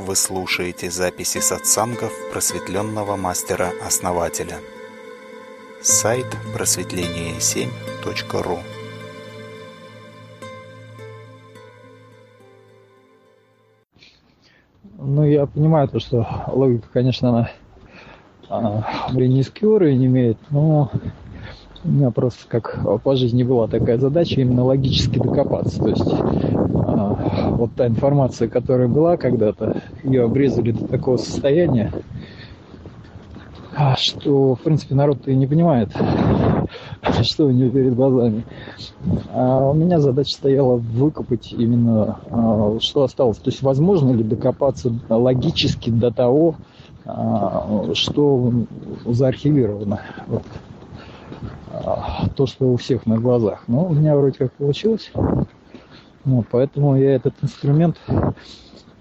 Вы слушаете записи сатсангов просветленного мастера-основателя. Сайт просветление7.ру Ну, я понимаю то, что логика, конечно, она а, более низкий уровень имеет, но у меня просто как по жизни была такая задача именно логически докопаться. То есть а, вот та информация, которая была когда-то, ее обрезали до такого состояния, а, что, в принципе, народ-то и не понимает, что у него перед глазами. А у меня задача стояла выкопать именно, а, что осталось. То есть, возможно ли докопаться логически до того, что заархивировано. Вот. То, что у всех на глазах. Но у меня вроде как получилось. Вот, поэтому я этот инструмент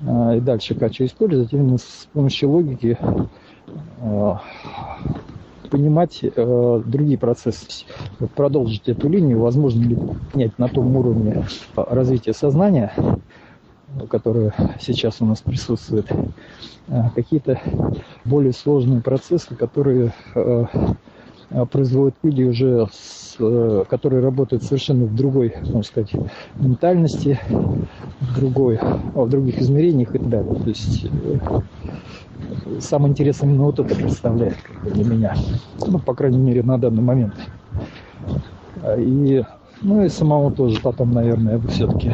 и дальше хочу использовать именно с помощью логики понимать э, другие процессы, продолжить эту линию, возможно ли понять на том уровне развития сознания, которое сейчас у нас присутствует, э, какие-то более сложные процессы, которые э, производят люди уже, с, э, которые работают совершенно в другой, можно сказать, ментальности, в другой, в других измерениях и так далее. То есть э, самое интересное именно вот это представляет для меня. Ну, по крайней мере, на данный момент. И, ну и самому тоже потом, наверное, я бы все-таки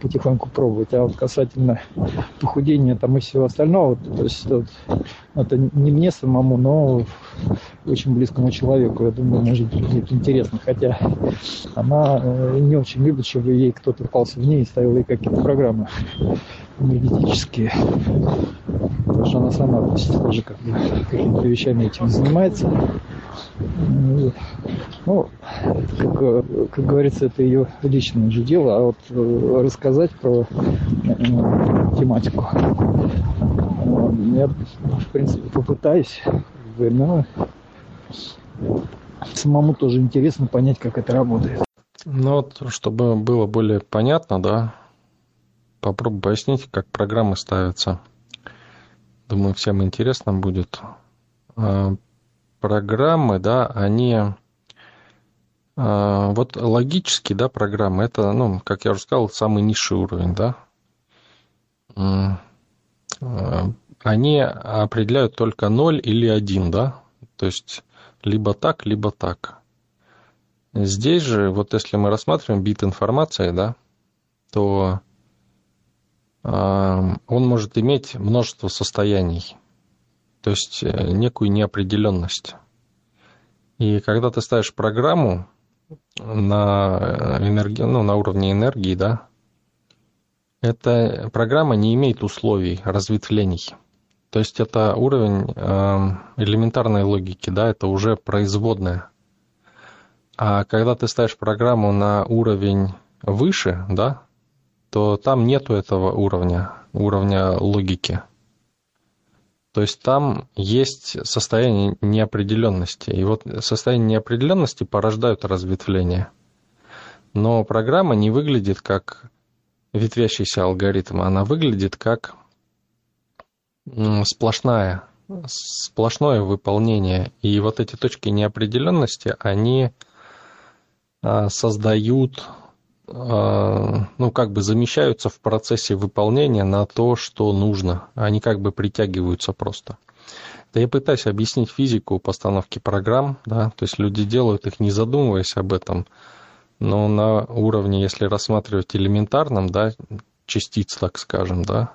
потихоньку пробовать. А вот касательно похудения там и всего остального, то есть это, это не мне самому, но очень близкому человеку, я думаю, может быть интересно. Хотя она э, не очень любит, чтобы ей кто-то пался в ней и ставил ей какие-то программы энергетические. Потому что она сама тоже как бы какими-то вещами этим занимается. Ну, как, как говорится, это ее личное же дело, а вот э, рассказать про э, тематику я, в принципе, попытаюсь, но самому тоже интересно понять, как это работает. Ну вот, чтобы было более понятно, да, попробую пояснить, как программы ставятся. Думаю, всем интересно будет. А, программы, да, они а, вот логически, да, программы, это, ну, как я уже сказал, самый низший уровень, да. А, они определяют только 0 или 1, да, то есть либо так, либо так. Здесь же, вот если мы рассматриваем бит информации, да, то он может иметь множество состояний то есть э, некую неопределенность. И когда ты ставишь программу на, э, энерги... ну, на уровне энергии, да, эта программа не имеет условий разветвлений. То есть это уровень э, элементарной логики, да, это уже производная. А когда ты ставишь программу на уровень выше, да, то там нету этого уровня, уровня логики. То есть там есть состояние неопределенности. И вот состояние неопределенности порождают разветвление. Но программа не выглядит как ветвящийся алгоритм, она выглядит как сплошная, сплошное выполнение. И вот эти точки неопределенности, они а, создают а, ну, как бы замещаются в процессе выполнения на то, что нужно. Они как бы притягиваются просто. Да я пытаюсь объяснить физику постановки программ, да, то есть люди делают их не задумываясь об этом, но на уровне, если рассматривать элементарном, да, частиц, так скажем, да,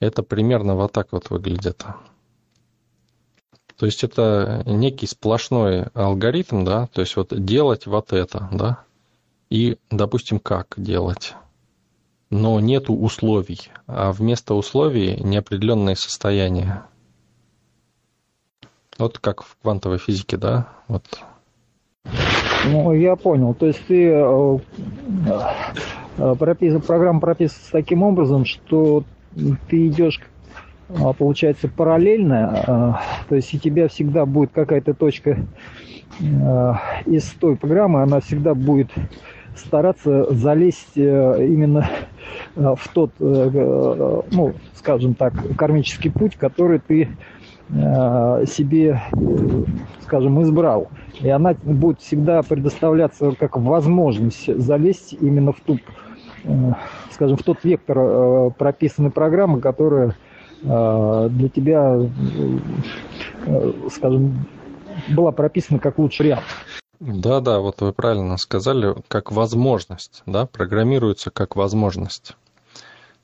это примерно вот так вот выглядит. То есть это некий сплошной алгоритм, да, то есть вот делать вот это, да, и, допустим, как делать. Но нету условий, а вместо условий неопределенное состояние. Вот как в квантовой физике, да? Вот. Ну, я понял. То есть ты э, пропис, программа прописывается таким образом, что ты идешь, а, получается, параллельно, э, то есть у тебя всегда будет какая-то точка из той программы, она всегда будет стараться залезть именно в тот, ну, скажем так, кармический путь, который ты себе, скажем, избрал. И она будет всегда предоставляться как возможность залезть именно в ту, скажем, в тот вектор прописанной программы, которая для тебя, скажем, была прописана как лучший вариант. Да, да, вот вы правильно сказали, как возможность, да, программируется как возможность.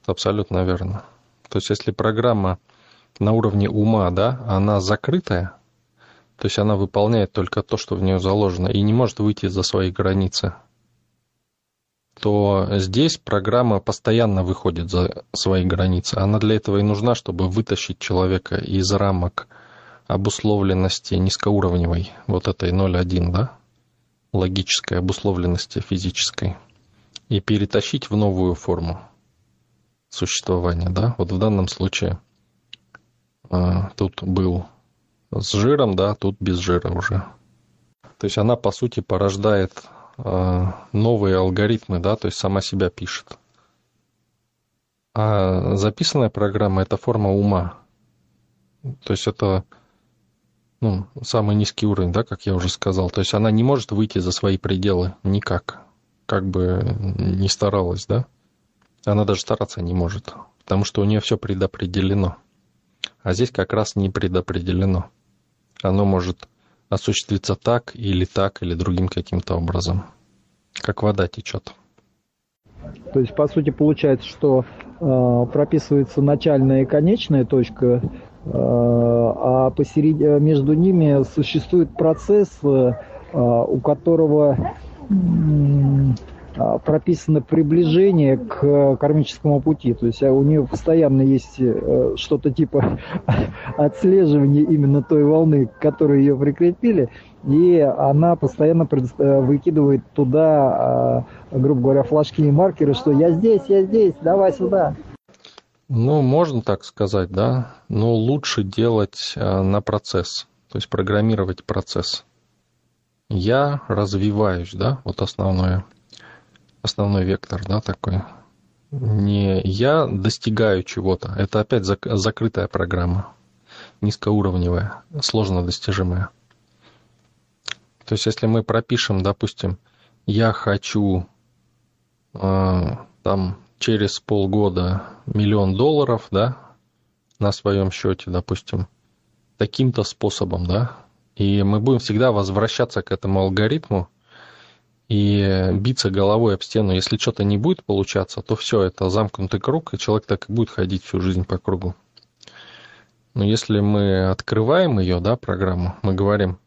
Это абсолютно верно. То есть, если программа на уровне ума, да, она закрытая, то есть она выполняет только то, что в нее заложено, и не может выйти за свои границы, то здесь программа постоянно выходит за свои границы. Она для этого и нужна, чтобы вытащить человека из рамок обусловленности низкоуровневой, вот этой 0,1, да, логической обусловленности физической, и перетащить в новую форму существования, да. Вот в данном случае а, тут был с жиром, да, тут без жира уже. То есть она, по сути, порождает новые алгоритмы, да, то есть сама себя пишет. А записанная программа – это форма ума. То есть это ну, самый низкий уровень, да, как я уже сказал. То есть она не может выйти за свои пределы никак, как бы не старалась, да. Она даже стараться не может, потому что у нее все предопределено. А здесь как раз не предопределено. Оно может осуществиться так или так, или другим каким-то образом. Как вода течет. То есть, по сути, получается, что э, прописывается начальная и конечная точка а посередине, между ними существует процесс, э, у которого прописано приближение к кармическому пути. То есть а у нее постоянно есть э, что-то типа отслеживания именно той волны, к которой ее прикрепили, и она постоянно э, выкидывает туда, грубо говоря, флажки и маркеры, что я здесь, я здесь, давай сюда. Ну, можно так сказать, да, но лучше делать э, на процесс, то есть программировать процесс. Я развиваюсь, да, вот основное, основной вектор, да, такой. Не я достигаю чего-то, это опять зак- закрытая программа, низкоуровневая, сложно достижимая. То есть, если мы пропишем, допустим, я хочу э, там через полгода миллион долларов, да, на своем счете, допустим, таким-то способом, да, и мы будем всегда возвращаться к этому алгоритму и биться головой об стену. Если что-то не будет получаться, то все, это замкнутый круг, и человек так и будет ходить всю жизнь по кругу. Но если мы открываем ее, да, программу, мы говорим,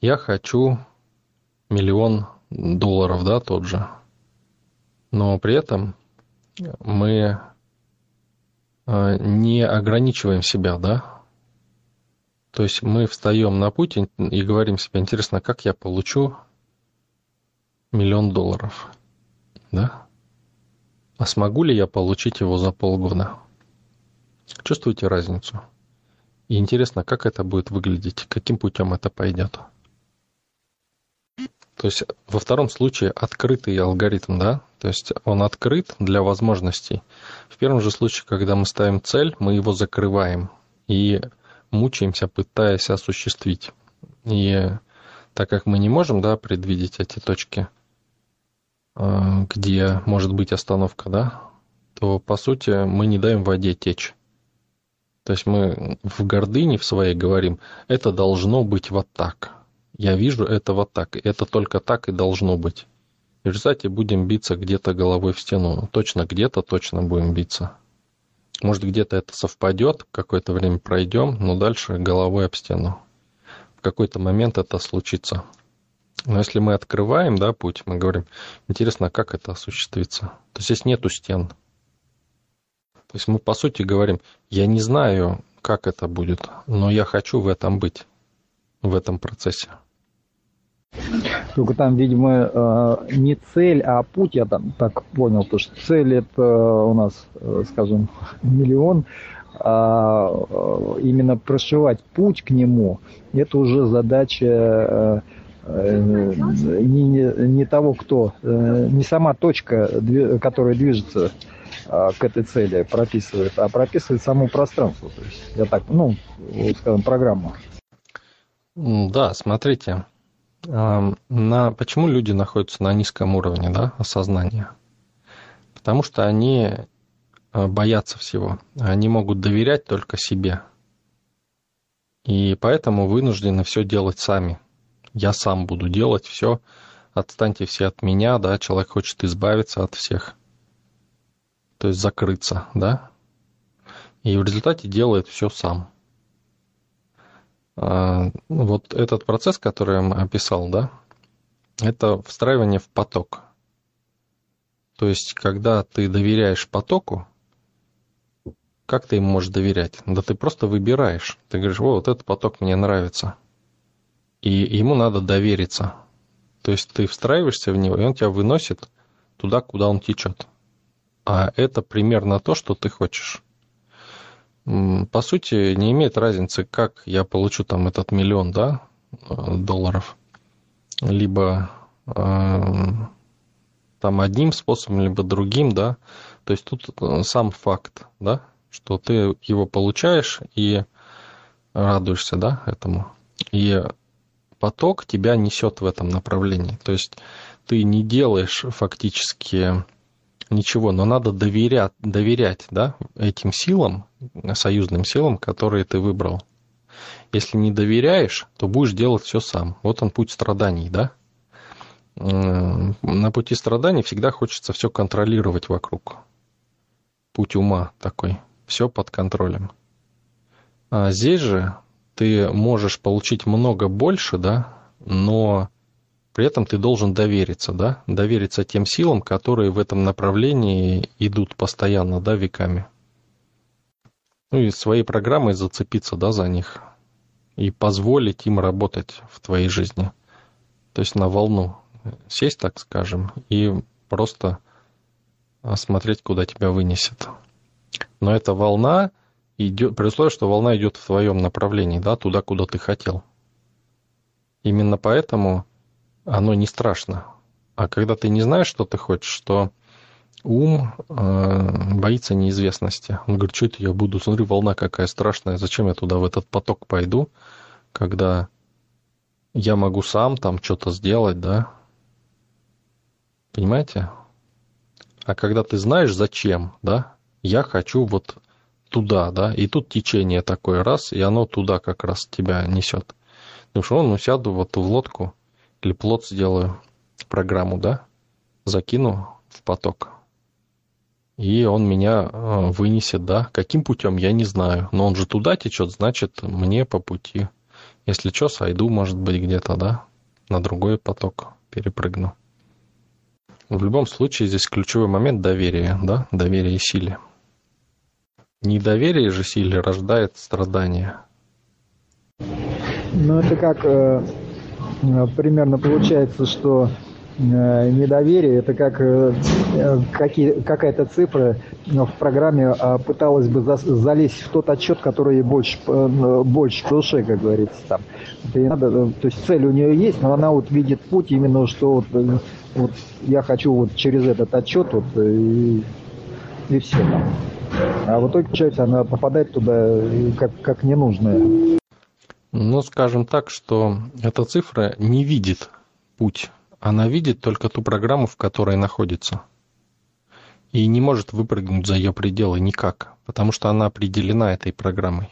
я хочу миллион долларов, да, тот же. Но при этом мы а, не ограничиваем себя, да? То есть мы встаем на путь и говорим себе, интересно, как я получу миллион долларов, да? А смогу ли я получить его за полгода? Чувствуете разницу? И интересно, как это будет выглядеть, каким путем это пойдет. То есть во втором случае открытый алгоритм, да, то есть он открыт для возможностей. В первом же случае, когда мы ставим цель, мы его закрываем и мучаемся, пытаясь осуществить. И так как мы не можем, да, предвидеть эти точки, где может быть остановка, да, то по сути мы не даем воде течь. То есть мы в гордыне в своей говорим, это должно быть вот так, я вижу это вот так. Это только так и должно быть. В результате будем биться где-то головой в стену. Точно где-то точно будем биться. Может, где-то это совпадет, какое-то время пройдем, но дальше головой об стену. В какой-то момент это случится. Но если мы открываем да, путь, мы говорим, интересно, как это осуществится. То есть здесь нету стен. То есть мы, по сути, говорим, я не знаю, как это будет, но я хочу в этом быть, в этом процессе. Только там, видимо, э, не цель, а путь, я там так понял, то что цель это у нас, э, скажем, миллион, а э, именно прошивать путь к нему, это уже задача не, не, не того, кто, не сама точка, которая движется к этой цели прописывает, а прописывает само пространство. То есть я так, ну, скажем, программу. Да, смотрите, на, почему люди находятся на низком уровне да, осознания? Потому что они боятся всего. Они могут доверять только себе. И поэтому вынуждены все делать сами. Я сам буду делать все. Отстаньте все от меня, да, человек хочет избавиться от всех. То есть закрыться, да. И в результате делает все сам. А, вот этот процесс, который я описал, да, это встраивание в поток. То есть, когда ты доверяешь потоку, как ты им можешь доверять? Да ты просто выбираешь. Ты говоришь, вот этот поток мне нравится. И ему надо довериться. То есть ты встраиваешься в него, и он тебя выносит туда, куда он течет. А это примерно то, что ты хочешь. По сути, не имеет разницы, как я получу там этот миллион да, долларов. Либо э, там одним способом, либо другим, да. То есть тут э, сам факт, да, что ты его получаешь и радуешься, да, этому. И поток тебя несет в этом направлении. То есть ты не делаешь фактически ничего, но надо доверять, доверять да, этим силам, союзным силам, которые ты выбрал. Если не доверяешь, то будешь делать все сам. Вот он путь страданий, да? На пути страданий всегда хочется все контролировать вокруг. Путь ума такой все под контролем. А здесь же ты можешь получить много больше, да, но при этом ты должен довериться, да, довериться тем силам, которые в этом направлении идут постоянно, да, веками. Ну и своей программой зацепиться, да, за них и позволить им работать в твоей жизни. То есть на волну сесть, так скажем, и просто смотреть, куда тебя вынесет. Но эта волна идет, при условии, что волна идет в твоем направлении, да, туда, куда ты хотел. Именно поэтому оно не страшно. А когда ты не знаешь, что ты хочешь, то ум э, боится неизвестности. Он говорит, что это я буду, смотри, волна какая страшная, зачем я туда в этот поток пойду, когда я могу сам там что-то сделать, да? Понимаете? А когда ты знаешь, зачем, да, я хочу вот туда, да, и тут течение такое раз, и оно туда как раз тебя несет. Ну что, ну сяду вот в лодку или плот сделаю, программу, да, закину в поток. И он меня э, вынесет, да. Каким путем, я не знаю. Но он же туда течет, значит, мне по пути. Если что, сойду, может быть, где-то, да, на другой поток перепрыгну. В любом случае, здесь ключевой момент доверия, да, доверие силе. Недоверие же силе рождает страдания. Ну, это как э, примерно получается, что э, недоверие это как э, какие, какая-то цифра в программе э, пыталась бы за, залезть в тот отчет, который ей больше, э, больше в как говорится там. Это надо, э, то есть цель у нее есть, но она вот видит путь именно, что вот, э, вот я хочу вот через этот отчет вот и, и все там. А в итоге, получается, она попадает туда как, как ненужная. Ну, скажем так, что эта цифра не видит путь. Она видит только ту программу, в которой находится. И не может выпрыгнуть за ее пределы никак, потому что она определена этой программой.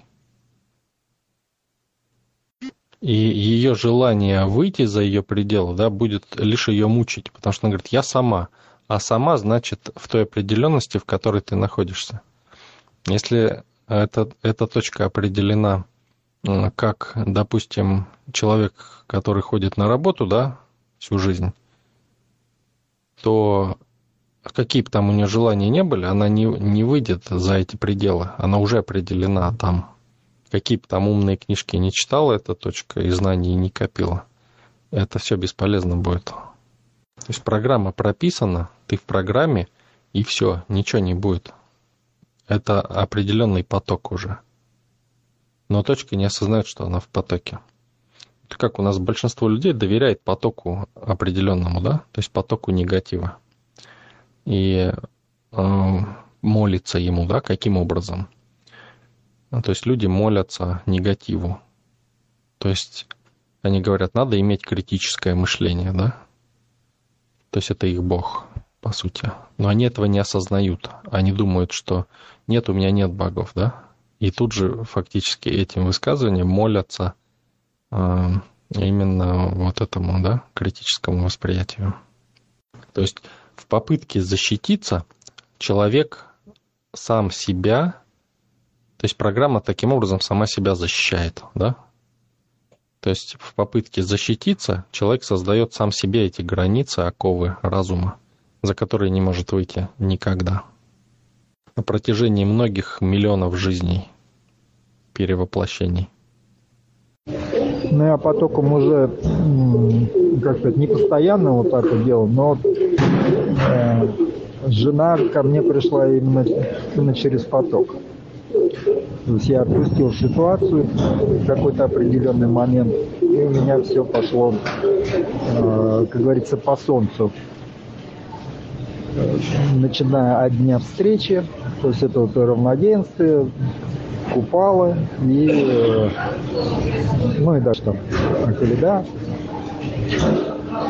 И ее желание выйти за ее пределы да, будет лишь ее мучить, потому что она говорит, я сама. А сама значит в той определенности, в которой ты находишься. Если эта, эта точка определена как, допустим, человек, который ходит на работу, да, всю жизнь, то какие бы там у нее желания не были, она не, не выйдет за эти пределы. Она уже определена там. Какие бы там умные книжки не читала эта точка и знаний не копила, это все бесполезно будет. То есть программа прописана, ты в программе, и все, ничего не будет это определенный поток уже. Но точка не осознает, что она в потоке. Это как у нас большинство людей доверяет потоку определенному, да, то есть потоку негатива. И э, молится ему, да, каким образом? Ну, то есть люди молятся негативу. То есть они говорят, надо иметь критическое мышление, да? То есть это их бог, по сути. Но они этого не осознают. Они думают, что нет, у меня нет богов, да? И тут же фактически этим высказыванием молятся э, именно вот этому, да, критическому восприятию. То есть в попытке защититься человек сам себя, то есть программа таким образом сама себя защищает, да? То есть в попытке защититься человек создает сам себе эти границы, оковы разума, за которые не может выйти никогда. На протяжении многих миллионов жизней, перевоплощений. Ну, я потоком уже, как сказать, не постоянно вот так вот делал, но э, жена ко мне пришла именно, именно через поток. То есть я отпустил ситуацию в какой-то определенный момент, и у меня все пошло, э, как говорится, по солнцу. Начиная от дня встречи, то есть это вот равноденствие, купала и, э, ну и даже там Акалида.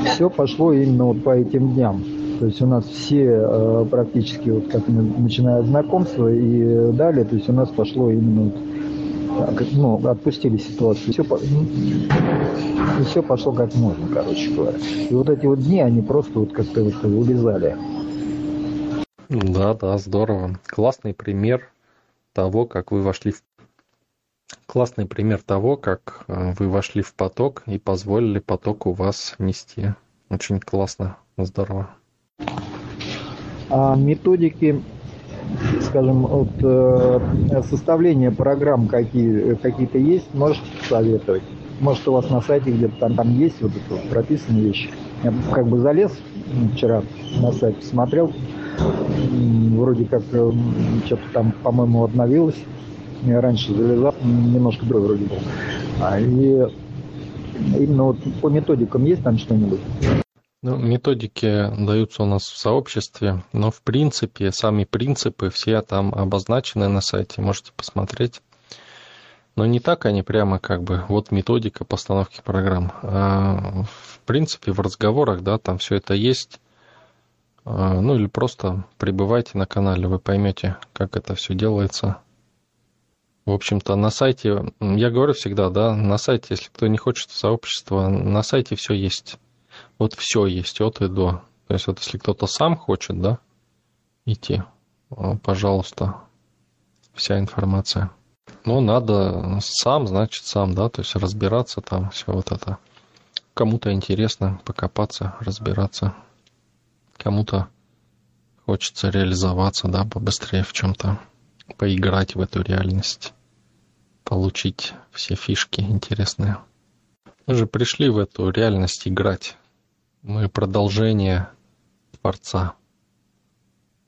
Все пошло именно вот по этим дням. То есть у нас все э, практически, вот как начиная знакомство и далее, то есть у нас пошло именно вот, ну, отпустили ситуацию. Все, и все пошло как можно, короче говоря. И вот эти вот дни, они просто вот как-то вот вылезали. Да, да, здорово. Классный пример того, как вы вошли в классный пример того, как э, вы вошли в поток и позволили потоку вас нести. Очень классно, здорово. А методики, скажем, от э, составления программ какие, какие-то есть, можешь советовать? Может, у вас на сайте где-то там, там есть вот это прописанные вещи? Я как бы залез вчера на сайт, посмотрел, вроде как э, что-то там, по-моему, обновилось. Я раньше залезал, немножко другой вроде был. А, и именно вот по методикам есть там что-нибудь? Ну, методики даются у нас в сообществе, но в принципе сами принципы все там обозначены на сайте, можете посмотреть. Но не так они прямо как бы, вот методика постановки программ. А в принципе в разговорах, да, там все это есть. А, ну или просто пребывайте на канале, вы поймете, как это все делается. В общем-то, на сайте, я говорю всегда, да, на сайте, если кто не хочет в сообщество, на сайте все есть. Вот все есть от и до. То есть вот если кто-то сам хочет, да, идти, пожалуйста, вся информация. Но надо сам, значит, сам, да, то есть разбираться там, все вот это. Кому-то интересно покопаться, разбираться кому-то хочется реализоваться, да, побыстрее в чем-то, поиграть в эту реальность, получить все фишки интересные. Мы же пришли в эту реальность играть. Мы продолжение Творца.